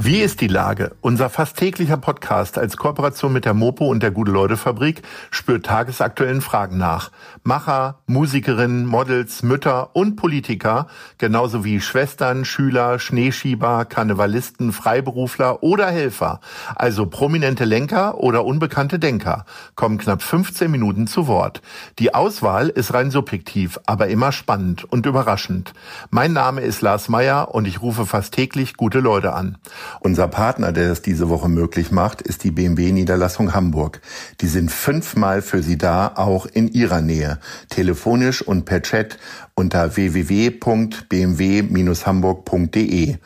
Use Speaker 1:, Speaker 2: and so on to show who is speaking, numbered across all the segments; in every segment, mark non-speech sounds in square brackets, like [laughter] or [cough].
Speaker 1: Wie ist die Lage? Unser fast täglicher Podcast als Kooperation mit der Mopo und der Gute-Leute-Fabrik spürt tagesaktuellen Fragen nach. Macher, Musikerinnen, Models, Mütter und Politiker, genauso wie Schwestern, Schüler, Schneeschieber, Karnevalisten, Freiberufler oder Helfer, also prominente Lenker oder unbekannte Denker, kommen knapp 15 Minuten zu Wort. Die Auswahl ist rein subjektiv, aber immer spannend und überraschend. Mein Name ist Lars Meyer und ich rufe fast täglich gute Leute an. Unser Partner, der es diese Woche möglich macht, ist die BMW Niederlassung Hamburg. Die sind fünfmal für Sie da, auch in Ihrer Nähe. Telefonisch und per Chat unter www.bmw-hamburg.de.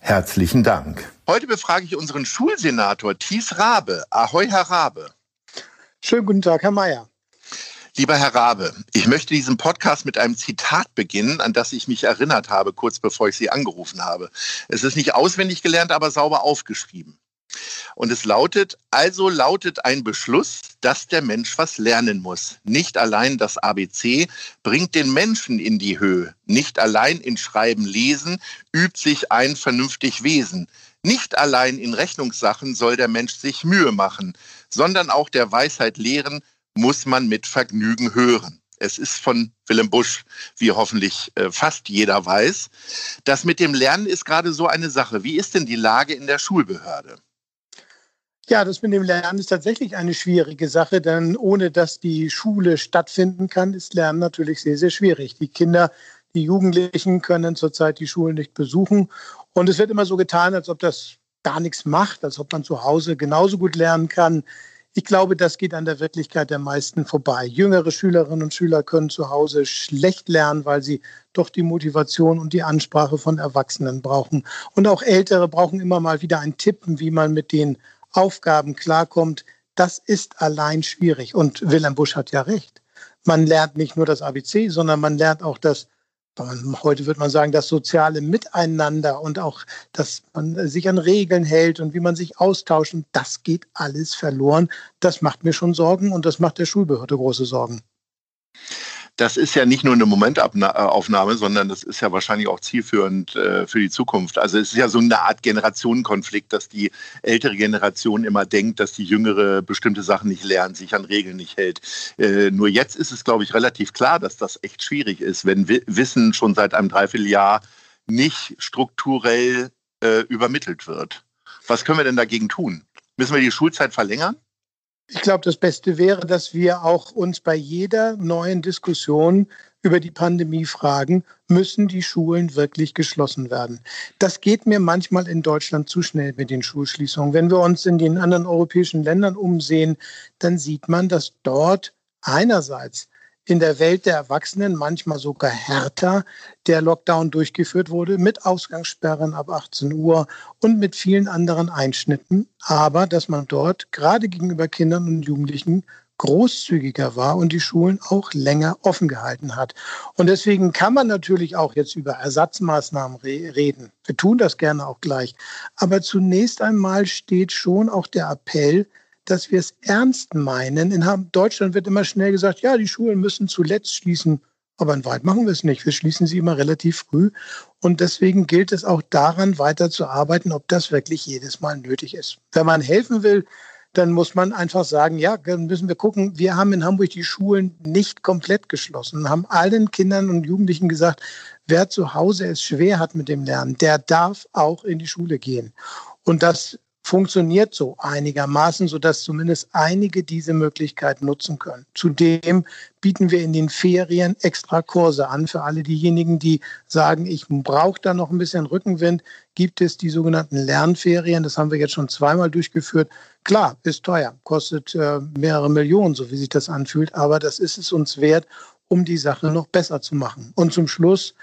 Speaker 1: Herzlichen Dank. Heute befrage ich unseren Schulsenator Thies Rabe. Ahoi, Herr Rabe.
Speaker 2: Schönen guten Tag, Herr Mayer.
Speaker 1: Lieber Herr Rabe, ich möchte diesen Podcast mit einem Zitat beginnen, an das ich mich erinnert habe, kurz bevor ich Sie angerufen habe. Es ist nicht auswendig gelernt, aber sauber aufgeschrieben. Und es lautet, also lautet ein Beschluss, dass der Mensch was lernen muss. Nicht allein das ABC bringt den Menschen in die Höhe. Nicht allein in Schreiben lesen übt sich ein vernünftig Wesen. Nicht allein in Rechnungssachen soll der Mensch sich Mühe machen, sondern auch der Weisheit lehren, muss man mit Vergnügen hören. Es ist von Willem Busch, wie hoffentlich äh, fast jeder weiß. Das mit dem Lernen ist gerade so eine Sache. Wie ist denn die Lage in der Schulbehörde?
Speaker 2: Ja, das mit dem Lernen ist tatsächlich eine schwierige Sache, denn ohne dass die Schule stattfinden kann, ist Lernen natürlich sehr, sehr schwierig. Die Kinder, die Jugendlichen können zurzeit die Schulen nicht besuchen. Und es wird immer so getan, als ob das gar nichts macht, als ob man zu Hause genauso gut lernen kann ich glaube, das geht an der Wirklichkeit der meisten vorbei. Jüngere Schülerinnen und Schüler können zu Hause schlecht lernen, weil sie doch die Motivation und die Ansprache von Erwachsenen brauchen. Und auch Ältere brauchen immer mal wieder ein Tippen, wie man mit den Aufgaben klarkommt. Das ist allein schwierig. Und Wilhelm Busch hat ja recht. Man lernt nicht nur das ABC, sondern man lernt auch das Heute würde man sagen, das soziale Miteinander und auch, dass man sich an Regeln hält und wie man sich austauscht. Und das geht alles verloren. Das macht mir schon Sorgen und das macht der Schulbehörde große Sorgen
Speaker 1: das ist ja nicht nur eine Momentaufnahme, sondern das ist ja wahrscheinlich auch zielführend äh, für die Zukunft. Also es ist ja so eine Art Generationenkonflikt, dass die ältere Generation immer denkt, dass die jüngere bestimmte Sachen nicht lernt, sich an Regeln nicht hält. Äh, nur jetzt ist es, glaube ich, relativ klar, dass das echt schwierig ist, wenn Wissen schon seit einem Dreivierteljahr nicht strukturell äh, übermittelt wird. Was können wir denn dagegen tun? Müssen wir die Schulzeit verlängern?
Speaker 2: Ich glaube, das Beste wäre, dass wir auch uns bei jeder neuen Diskussion über die Pandemie fragen, müssen die Schulen wirklich geschlossen werden? Das geht mir manchmal in Deutschland zu schnell mit den Schulschließungen. Wenn wir uns in den anderen europäischen Ländern umsehen, dann sieht man, dass dort einerseits in der Welt der Erwachsenen manchmal sogar härter der Lockdown durchgeführt wurde mit Ausgangssperren ab 18 Uhr und mit vielen anderen Einschnitten, aber dass man dort gerade gegenüber Kindern und Jugendlichen großzügiger war und die Schulen auch länger offen gehalten hat. Und deswegen kann man natürlich auch jetzt über Ersatzmaßnahmen re reden. Wir tun das gerne auch gleich. Aber zunächst einmal steht schon auch der Appell, dass wir es ernst meinen. In Deutschland wird immer schnell gesagt, ja, die Schulen müssen zuletzt schließen. Aber in Wald machen wir es nicht. Wir schließen sie immer relativ früh. Und deswegen gilt es auch daran, weiter zu arbeiten, ob das wirklich jedes Mal nötig ist. Wenn man helfen will, dann muss man einfach sagen, ja, dann müssen wir gucken. Wir haben in Hamburg die Schulen nicht komplett geschlossen, haben allen Kindern und Jugendlichen gesagt, wer zu Hause es schwer hat mit dem Lernen, der darf auch in die Schule gehen. Und das funktioniert so einigermaßen, sodass zumindest einige diese Möglichkeit nutzen können. Zudem bieten wir in den Ferien extra Kurse an für alle diejenigen, die sagen, ich brauche da noch ein bisschen Rückenwind. Gibt es die sogenannten Lernferien? Das haben wir jetzt schon zweimal durchgeführt. Klar, ist teuer, kostet äh, mehrere Millionen, so wie sich das anfühlt, aber das ist es uns wert, um die Sache noch besser zu machen. Und zum Schluss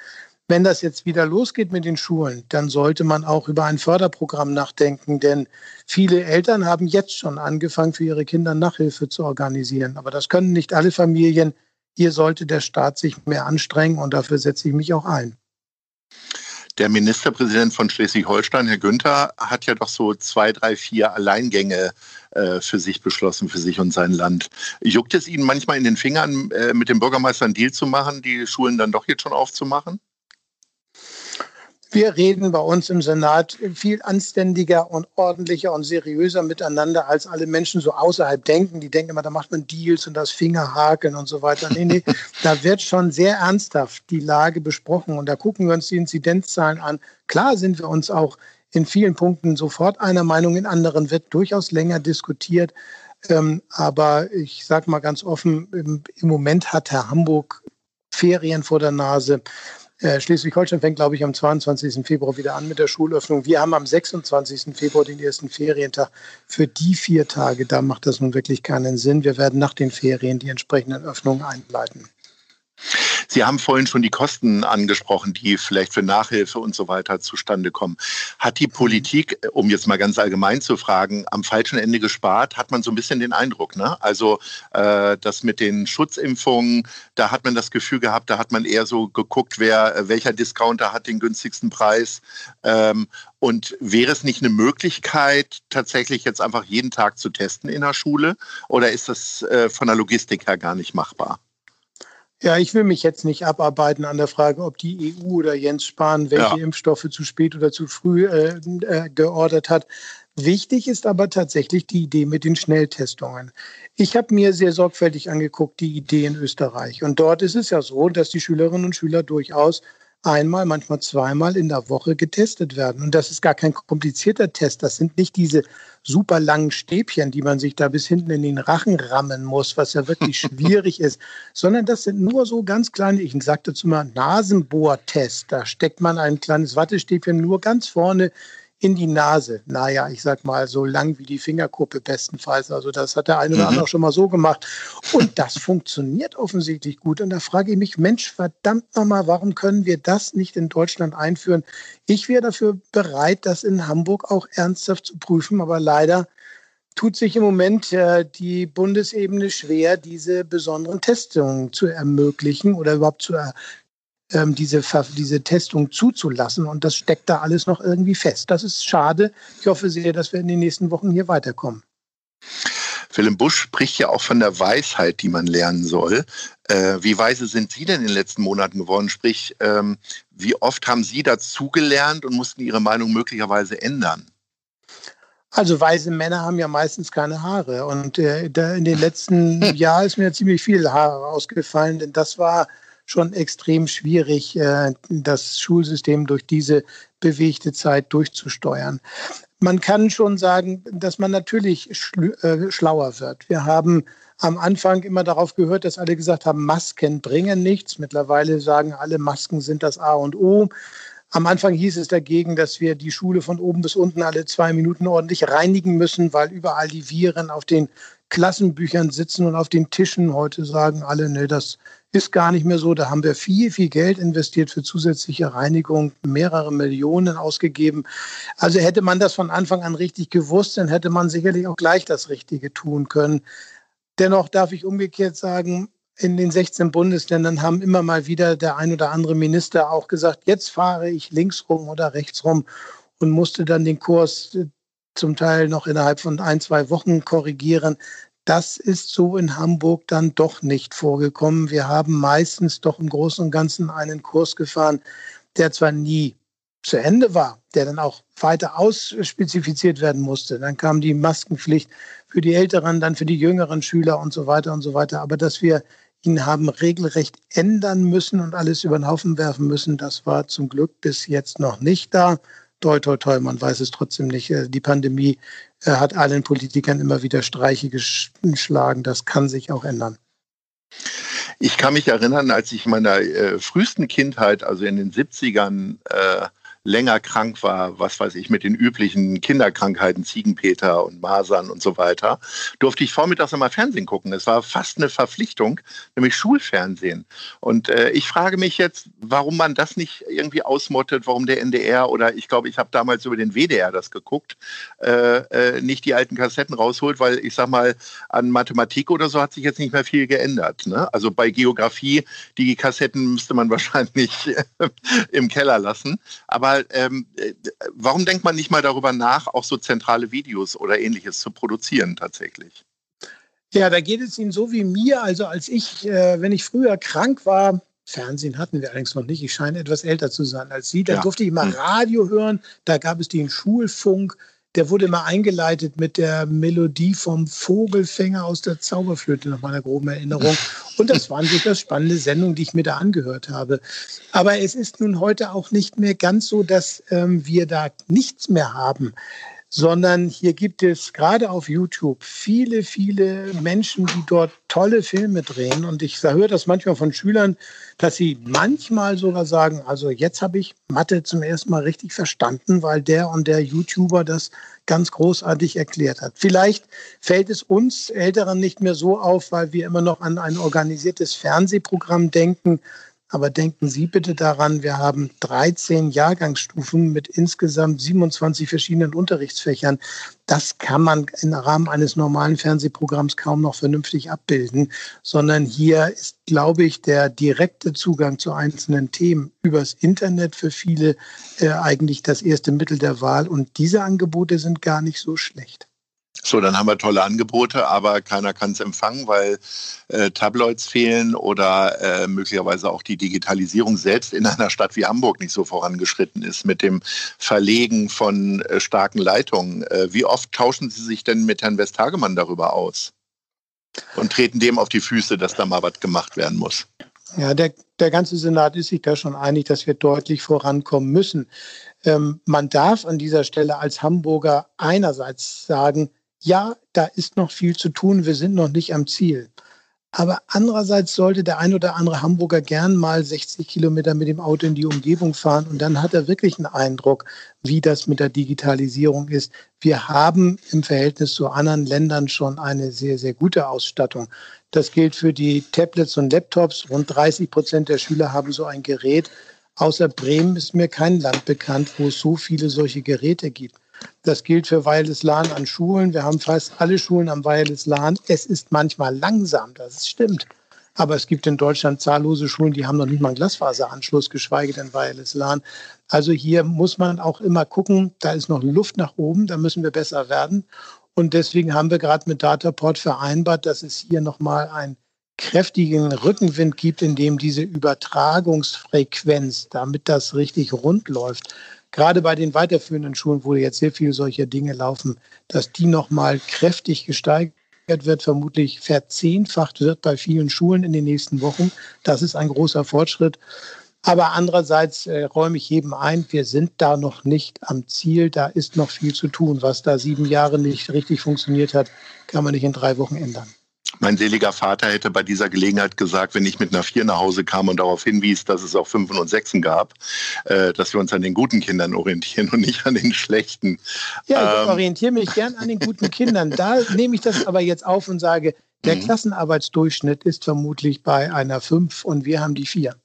Speaker 2: wenn das jetzt wieder losgeht mit den Schulen, dann sollte man auch über ein Förderprogramm nachdenken, denn viele Eltern haben jetzt schon angefangen, für ihre Kinder Nachhilfe zu organisieren. Aber das können nicht alle Familien. Hier sollte der Staat sich mehr anstrengen und dafür setze ich mich auch ein.
Speaker 1: Der Ministerpräsident von Schleswig-Holstein, Herr Günther, hat ja doch so zwei, drei, vier Alleingänge äh, für sich beschlossen, für sich und sein Land. Juckt es Ihnen manchmal in den Fingern, äh, mit dem Bürgermeister einen Deal zu machen, die Schulen dann doch jetzt schon aufzumachen?
Speaker 2: Wir reden bei uns im Senat viel anständiger und ordentlicher und seriöser miteinander, als alle Menschen so außerhalb denken. Die denken immer, da macht man Deals und das Fingerhaken und so weiter. Nee, nee, [laughs] da wird schon sehr ernsthaft die Lage besprochen und da gucken wir uns die Inzidenzzahlen an. Klar sind wir uns auch in vielen Punkten sofort einer Meinung, in anderen wird durchaus länger diskutiert. Ähm, aber ich sage mal ganz offen, im, im Moment hat Herr Hamburg Ferien vor der Nase. Äh, Schleswig-Holstein fängt, glaube ich, am 22. Februar wieder an mit der Schulöffnung. Wir haben am 26. Februar den ersten Ferientag. Für die vier Tage, da macht das nun wirklich keinen Sinn. Wir werden nach den Ferien die entsprechenden Öffnungen einleiten.
Speaker 1: Sie haben vorhin schon die Kosten angesprochen, die vielleicht für Nachhilfe und so weiter zustande kommen. Hat die Politik, um jetzt mal ganz allgemein zu fragen, am falschen Ende gespart? Hat man so ein bisschen den Eindruck, ne? Also äh, das mit den Schutzimpfungen, da hat man das Gefühl gehabt, da hat man eher so geguckt, wer welcher Discounter hat den günstigsten Preis. Ähm, und wäre es nicht eine Möglichkeit, tatsächlich jetzt einfach jeden Tag zu testen in der Schule? Oder ist das äh, von der Logistik her gar nicht machbar?
Speaker 2: Ja, ich will mich jetzt nicht abarbeiten an der Frage, ob die EU oder Jens Spahn welche ja. Impfstoffe zu spät oder zu früh äh, äh, geordert hat. Wichtig ist aber tatsächlich die Idee mit den Schnelltestungen. Ich habe mir sehr sorgfältig angeguckt, die Idee in Österreich. Und dort ist es ja so, dass die Schülerinnen und Schüler durchaus einmal, manchmal zweimal in der Woche getestet werden. Und das ist gar kein komplizierter Test. Das sind nicht diese super langen Stäbchen, die man sich da bis hinten in den Rachen rammen muss, was ja wirklich [laughs] schwierig ist, sondern das sind nur so ganz kleine, ich sagte zu mal Nasenbohrtest. Da steckt man ein kleines Wattestäbchen nur ganz vorne in die Nase. Naja, ich sag mal, so lang wie die Fingerkuppe bestenfalls. Also das hat der eine oder andere mhm. schon mal so gemacht. Und das funktioniert offensichtlich gut. Und da frage ich mich, Mensch, verdammt nochmal, warum können wir das nicht in Deutschland einführen? Ich wäre dafür bereit, das in Hamburg auch ernsthaft zu prüfen. Aber leider tut sich im Moment äh, die Bundesebene schwer, diese besonderen Testungen zu ermöglichen oder überhaupt zu, ähm, diese, diese Testung zuzulassen. Und das steckt da alles noch irgendwie fest. Das ist schade. Ich hoffe sehr, dass wir in den nächsten Wochen hier weiterkommen.
Speaker 1: Willem Busch spricht ja auch von der Weisheit, die man lernen soll. Äh, wie weise sind Sie denn in den letzten Monaten geworden? Sprich, ähm, wie oft haben Sie dazugelernt und mussten Ihre Meinung möglicherweise ändern?
Speaker 2: Also weise Männer haben ja meistens keine Haare. Und äh, in den letzten [laughs] Jahren ist mir ziemlich viel Haare ausgefallen, denn das war schon extrem schwierig, äh, das Schulsystem durch diese bewegte Zeit durchzusteuern. Man kann schon sagen, dass man natürlich äh, schlauer wird. Wir haben am Anfang immer darauf gehört, dass alle gesagt haben, Masken bringen nichts. Mittlerweile sagen alle, Masken sind das A und O. Am Anfang hieß es dagegen, dass wir die Schule von oben bis unten alle zwei Minuten ordentlich reinigen müssen, weil überall die Viren auf den Klassenbüchern sitzen und auf den Tischen. Heute sagen alle, nee, das ist gar nicht mehr so. Da haben wir viel, viel Geld investiert für zusätzliche Reinigung, mehrere Millionen ausgegeben. Also hätte man das von Anfang an richtig gewusst, dann hätte man sicherlich auch gleich das Richtige tun können. Dennoch darf ich umgekehrt sagen, in den 16 Bundesländern haben immer mal wieder der ein oder andere Minister auch gesagt, jetzt fahre ich links rum oder rechts rum und musste dann den Kurs zum Teil noch innerhalb von ein, zwei Wochen korrigieren. Das ist so in Hamburg dann doch nicht vorgekommen. Wir haben meistens doch im Großen und Ganzen einen Kurs gefahren, der zwar nie zu Ende war, der dann auch weiter ausspezifiziert werden musste. Dann kam die Maskenpflicht für die Älteren, dann für die jüngeren Schüler und so weiter und so weiter. Aber dass wir ihn haben regelrecht ändern müssen und alles über den Haufen werfen müssen, das war zum Glück bis jetzt noch nicht da toi, toi, toi, man weiß es trotzdem nicht. Äh, die Pandemie äh, hat allen Politikern immer wieder Streiche geschlagen. Das kann sich auch ändern.
Speaker 1: Ich kann mich erinnern, als ich in meiner äh, frühesten Kindheit, also in den 70ern, äh, länger krank war, was weiß ich, mit den üblichen Kinderkrankheiten, Ziegenpeter und Masern und so weiter, durfte ich vormittags immer Fernsehen gucken. Es war fast eine Verpflichtung, nämlich Schulfernsehen. Und äh, ich frage mich jetzt, warum man das nicht irgendwie ausmottet, warum der NDR oder ich glaube, ich habe damals über den WDR das geguckt, äh, äh, nicht die alten Kassetten rausholt, weil ich sag mal, an Mathematik oder so hat sich jetzt nicht mehr viel geändert. Ne? Also bei Geografie, die Kassetten müsste man [laughs] wahrscheinlich im Keller lassen. Aber aber ähm, äh, warum denkt man nicht mal darüber nach, auch so zentrale Videos oder ähnliches zu produzieren tatsächlich?
Speaker 2: Ja, da geht es Ihnen so wie mir. Also als ich, äh, wenn ich früher krank war, Fernsehen hatten wir allerdings noch nicht. Ich scheine etwas älter zu sein als Sie. Dann ja. durfte ich mal hm. Radio hören. Da gab es den Schulfunk der wurde immer eingeleitet mit der Melodie vom Vogelfänger aus der Zauberflöte, nach meiner groben Erinnerung. Und das waren durchaus spannende Sendungen, die ich mir da angehört habe. Aber es ist nun heute auch nicht mehr ganz so, dass ähm, wir da nichts mehr haben sondern hier gibt es gerade auf YouTube viele, viele Menschen, die dort tolle Filme drehen. Und ich höre das manchmal von Schülern, dass sie manchmal sogar sagen, also jetzt habe ich Mathe zum ersten Mal richtig verstanden, weil der und der YouTuber das ganz großartig erklärt hat. Vielleicht fällt es uns Älteren nicht mehr so auf, weil wir immer noch an ein organisiertes Fernsehprogramm denken, aber denken Sie bitte daran, wir haben 13 Jahrgangsstufen mit insgesamt 27 verschiedenen Unterrichtsfächern. Das kann man im Rahmen eines normalen Fernsehprogramms kaum noch vernünftig abbilden, sondern hier ist, glaube ich, der direkte Zugang zu einzelnen Themen übers Internet für viele äh, eigentlich das erste Mittel der Wahl. Und diese Angebote sind gar nicht so schlecht.
Speaker 1: So, dann haben wir tolle Angebote, aber keiner kann es empfangen, weil äh, Tabloids fehlen oder äh, möglicherweise auch die Digitalisierung selbst in einer Stadt wie Hamburg nicht so vorangeschritten ist mit dem Verlegen von äh, starken Leitungen. Äh, wie oft tauschen Sie sich denn mit Herrn Westhagemann darüber aus und treten dem auf die Füße, dass da mal was gemacht werden muss?
Speaker 2: Ja, der, der ganze Senat ist sich da schon einig, dass wir deutlich vorankommen müssen. Ähm, man darf an dieser Stelle als Hamburger einerseits sagen, ja, da ist noch viel zu tun, wir sind noch nicht am Ziel. Aber andererseits sollte der ein oder andere Hamburger gern mal 60 Kilometer mit dem Auto in die Umgebung fahren und dann hat er wirklich einen Eindruck, wie das mit der Digitalisierung ist. Wir haben im Verhältnis zu anderen Ländern schon eine sehr, sehr gute Ausstattung. Das gilt für die Tablets und Laptops. Rund 30 Prozent der Schüler haben so ein Gerät. Außer Bremen ist mir kein Land bekannt, wo es so viele solche Geräte gibt. Das gilt für Wireless LAN an Schulen. Wir haben fast alle Schulen am Wireless LAN. Es ist manchmal langsam, das stimmt. Aber es gibt in Deutschland zahllose Schulen, die haben noch nicht mal einen Glasfaseranschluss, geschweige denn Wireless LAN. Also hier muss man auch immer gucken, da ist noch Luft nach oben, da müssen wir besser werden. Und deswegen haben wir gerade mit Dataport vereinbart, dass es hier nochmal einen kräftigen Rückenwind gibt, in dem diese Übertragungsfrequenz, damit das richtig rund läuft, gerade bei den weiterführenden Schulen, wo jetzt sehr viele solcher Dinge laufen, dass die nochmal kräftig gesteigert wird, vermutlich verzehnfacht wird bei vielen Schulen in den nächsten Wochen. Das ist ein großer Fortschritt. Aber andererseits äh, räume ich jedem ein, wir sind da noch nicht am Ziel. Da ist noch viel zu tun. Was da sieben Jahre nicht richtig funktioniert hat, kann man nicht in drei Wochen ändern.
Speaker 1: Mein seliger Vater hätte bei dieser Gelegenheit gesagt, wenn ich mit einer Vier nach Hause kam und darauf hinwies, dass es auch Fünfen und Sechsen gab, äh, dass wir uns an den guten Kindern orientieren und nicht an den schlechten.
Speaker 2: Ja, ich ähm. orientiere mich gern an den guten Kindern. Da [laughs] nehme ich das aber jetzt auf und sage, der mhm. Klassenarbeitsdurchschnitt ist vermutlich bei einer Fünf und wir haben die Vier.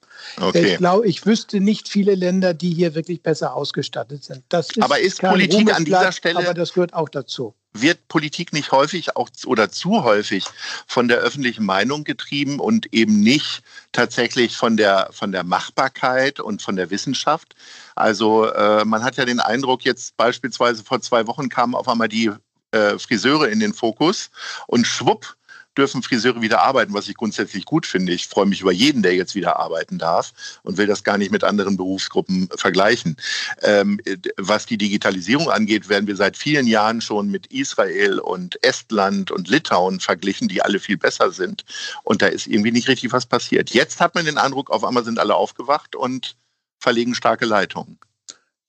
Speaker 2: Okay. Ich glaube, ich wüsste nicht viele Länder, die hier wirklich besser ausgestattet sind.
Speaker 1: Ist aber ist Politik an dieser Stelle.
Speaker 2: Aber das gehört auch dazu
Speaker 1: wird Politik nicht häufig auch oder zu häufig von der öffentlichen Meinung getrieben und eben nicht tatsächlich von der, von der Machbarkeit und von der Wissenschaft. Also äh, man hat ja den Eindruck, jetzt beispielsweise vor zwei Wochen kamen auf einmal die äh, Friseure in den Fokus und schwupp dürfen Friseure wieder arbeiten, was ich grundsätzlich gut finde. Ich freue mich über jeden, der jetzt wieder arbeiten darf und will das gar nicht mit anderen Berufsgruppen vergleichen. Ähm, was die Digitalisierung angeht, werden wir seit vielen Jahren schon mit Israel und Estland und Litauen verglichen, die alle viel besser sind. Und da ist irgendwie nicht richtig was passiert. Jetzt hat man den Eindruck, auf einmal sind alle aufgewacht und verlegen starke Leitungen.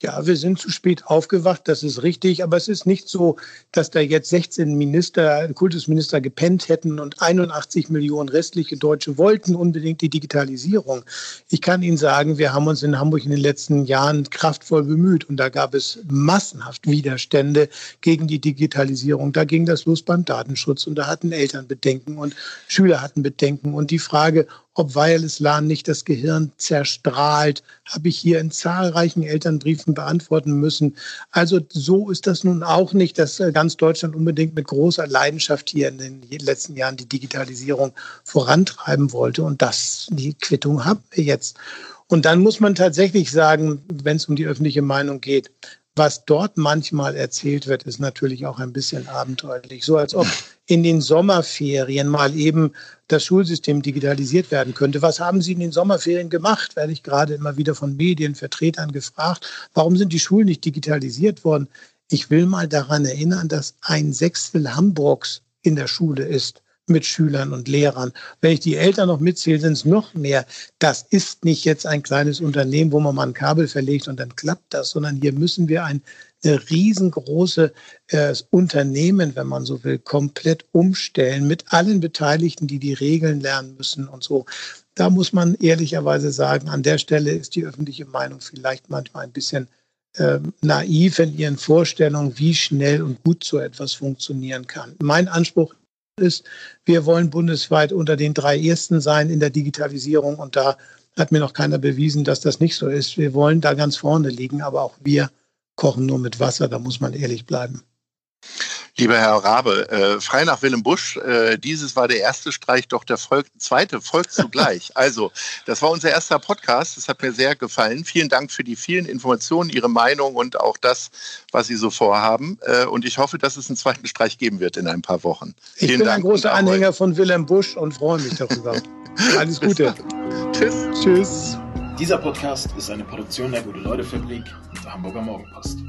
Speaker 2: Ja, wir sind zu spät aufgewacht, das ist richtig. Aber es ist nicht so, dass da jetzt 16 Minister, Kultusminister gepennt hätten und 81 Millionen restliche Deutsche wollten unbedingt die Digitalisierung. Ich kann Ihnen sagen, wir haben uns in Hamburg in den letzten Jahren kraftvoll bemüht und da gab es massenhaft Widerstände gegen die Digitalisierung. Da ging das los beim Datenschutz und da hatten Eltern Bedenken und Schüler hatten Bedenken. Und die Frage, ob Wireless LAN nicht das Gehirn zerstrahlt, habe ich hier in zahlreichen Elternbriefen beantworten müssen. Also so ist das nun auch nicht, dass äh, ganz Deutschland unbedingt mit großer Leidenschaft hier in den letzten Jahren die Digitalisierung vorantreiben wollte. Und das, die Quittung haben wir jetzt. Und dann muss man tatsächlich sagen, wenn es um die öffentliche Meinung geht, was dort manchmal erzählt wird, ist natürlich auch ein bisschen abenteuerlich. So als ob in den Sommerferien mal eben das Schulsystem digitalisiert werden könnte. Was haben Sie in den Sommerferien gemacht? Werde ich gerade immer wieder von Medienvertretern gefragt. Warum sind die Schulen nicht digitalisiert worden? Ich will mal daran erinnern, dass ein Sechstel Hamburgs in der Schule ist mit Schülern und Lehrern. Wenn ich die Eltern noch mitzähle, sind es noch mehr. Das ist nicht jetzt ein kleines Unternehmen, wo man mal ein Kabel verlegt und dann klappt das, sondern hier müssen wir ein eine riesengroße äh, Unternehmen, wenn man so will, komplett umstellen mit allen Beteiligten, die die Regeln lernen müssen und so. Da muss man ehrlicherweise sagen, an der Stelle ist die öffentliche Meinung vielleicht manchmal ein bisschen äh, naiv in ihren Vorstellungen, wie schnell und gut so etwas funktionieren kann. Mein Anspruch ist, wir wollen bundesweit unter den drei Ersten sein in der Digitalisierung und da hat mir noch keiner bewiesen, dass das nicht so ist. Wir wollen da ganz vorne liegen, aber auch wir kochen nur mit Wasser, da muss man ehrlich bleiben.
Speaker 1: Lieber Herr Rabe, äh, frei nach Willem Busch, äh, dieses war der erste Streich, doch der Volk, zweite folgt zugleich. [laughs] also, das war unser erster Podcast, das hat mir sehr gefallen. Vielen Dank für die vielen Informationen, Ihre Meinung und auch das, was Sie so vorhaben. Äh, und ich hoffe, dass es einen zweiten Streich geben wird in ein paar Wochen.
Speaker 2: Ich Vielen bin Dank ein großer Anhänger von Willem Busch und freue mich darüber. [laughs] Alles Gute.
Speaker 3: Tschüss. Tschüss. Dieser Podcast ist eine Produktion der Gute-Leute-Fabrik und der Hamburger Morgenpost.